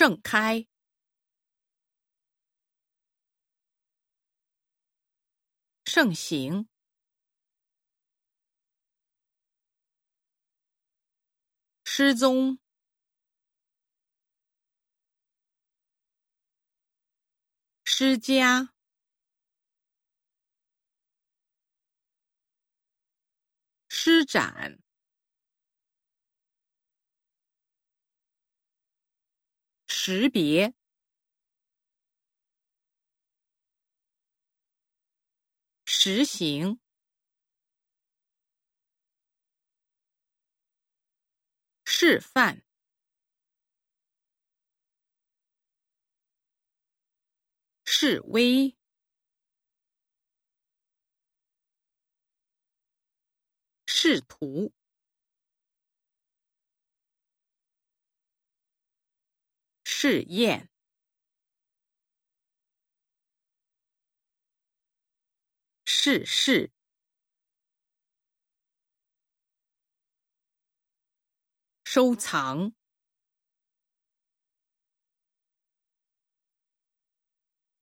盛开，盛行，失踪，施加，施展。识别，实行，示范，示威，试图。试验，试试，收藏，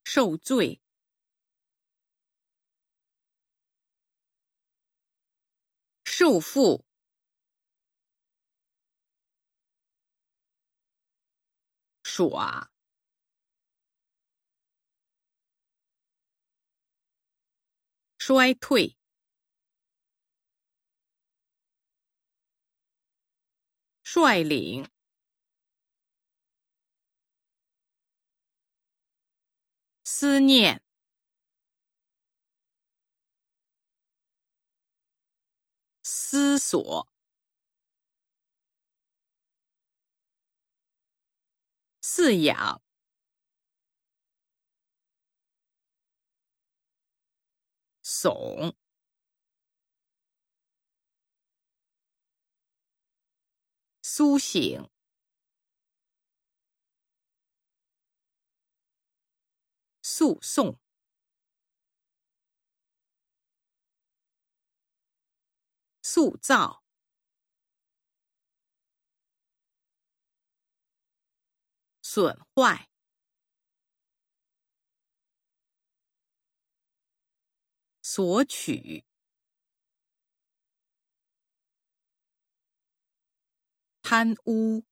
受罪，受缚。耍，衰退，率领，思念，思索。饲养，耸，苏醒，诉讼，塑造。损坏，索取，贪污，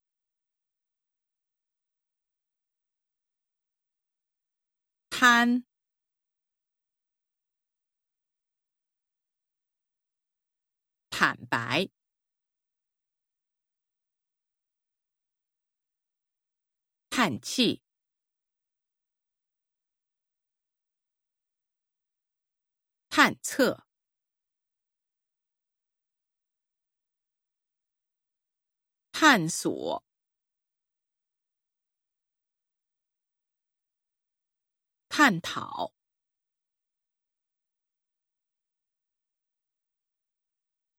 贪，坦白。叹气，探测，探索，探讨，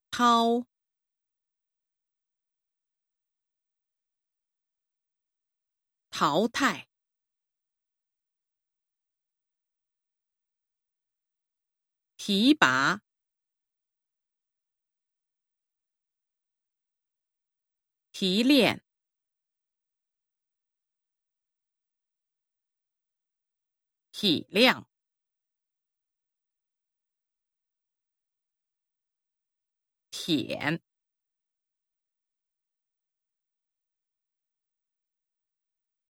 掏。淘汰，提拔，提炼，体谅，舔。